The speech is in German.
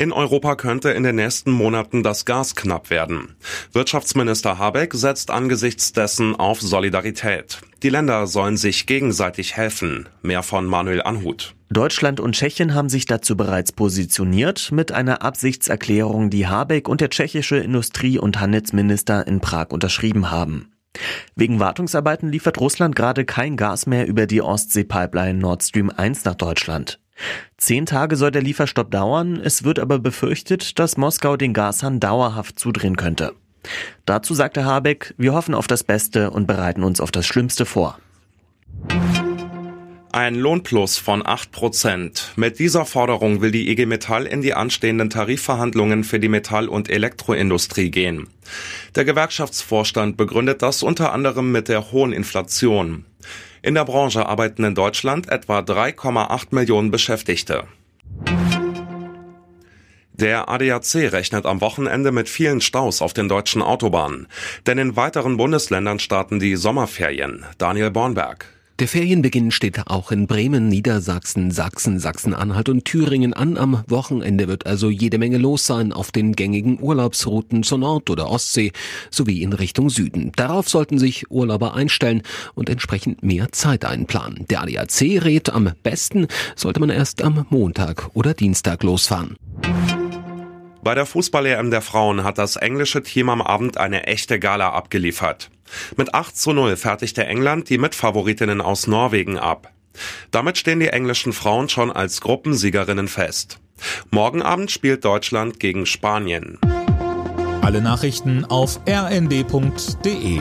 In Europa könnte in den nächsten Monaten das Gas knapp werden. Wirtschaftsminister Habeck setzt angesichts dessen auf Solidarität. Die Länder sollen sich gegenseitig helfen. Mehr von Manuel Anhut. Deutschland und Tschechien haben sich dazu bereits positioniert mit einer Absichtserklärung, die Habeck und der tschechische Industrie- und Handelsminister in Prag unterschrieben haben. Wegen Wartungsarbeiten liefert Russland gerade kein Gas mehr über die Ostsee-Pipeline Nord Stream 1 nach Deutschland. Zehn Tage soll der Lieferstopp dauern, es wird aber befürchtet, dass Moskau den Gashahn dauerhaft zudrehen könnte. Dazu sagte Habeck, wir hoffen auf das Beste und bereiten uns auf das Schlimmste vor. Ein Lohnplus von 8 Prozent. Mit dieser Forderung will die IG Metall in die anstehenden Tarifverhandlungen für die Metall- und Elektroindustrie gehen. Der Gewerkschaftsvorstand begründet das unter anderem mit der hohen Inflation. In der Branche arbeiten in Deutschland etwa 3,8 Millionen Beschäftigte. Der ADAC rechnet am Wochenende mit vielen Staus auf den deutschen Autobahnen. Denn in weiteren Bundesländern starten die Sommerferien. Daniel Bornberg. Der Ferienbeginn steht auch in Bremen, Niedersachsen, Sachsen, Sachsen-Anhalt und Thüringen an. Am Wochenende wird also jede Menge los sein auf den gängigen Urlaubsrouten zur Nord- oder Ostsee sowie in Richtung Süden. Darauf sollten sich Urlauber einstellen und entsprechend mehr Zeit einplanen. Der ADAC rät, am besten sollte man erst am Montag oder Dienstag losfahren. Bei der Fußball-EM der Frauen hat das englische Team am Abend eine echte Gala abgeliefert. Mit 8 zu 0 fertigte England die Mitfavoritinnen aus Norwegen ab. Damit stehen die englischen Frauen schon als Gruppensiegerinnen fest. Morgen Abend spielt Deutschland gegen Spanien. Alle Nachrichten auf rnd.de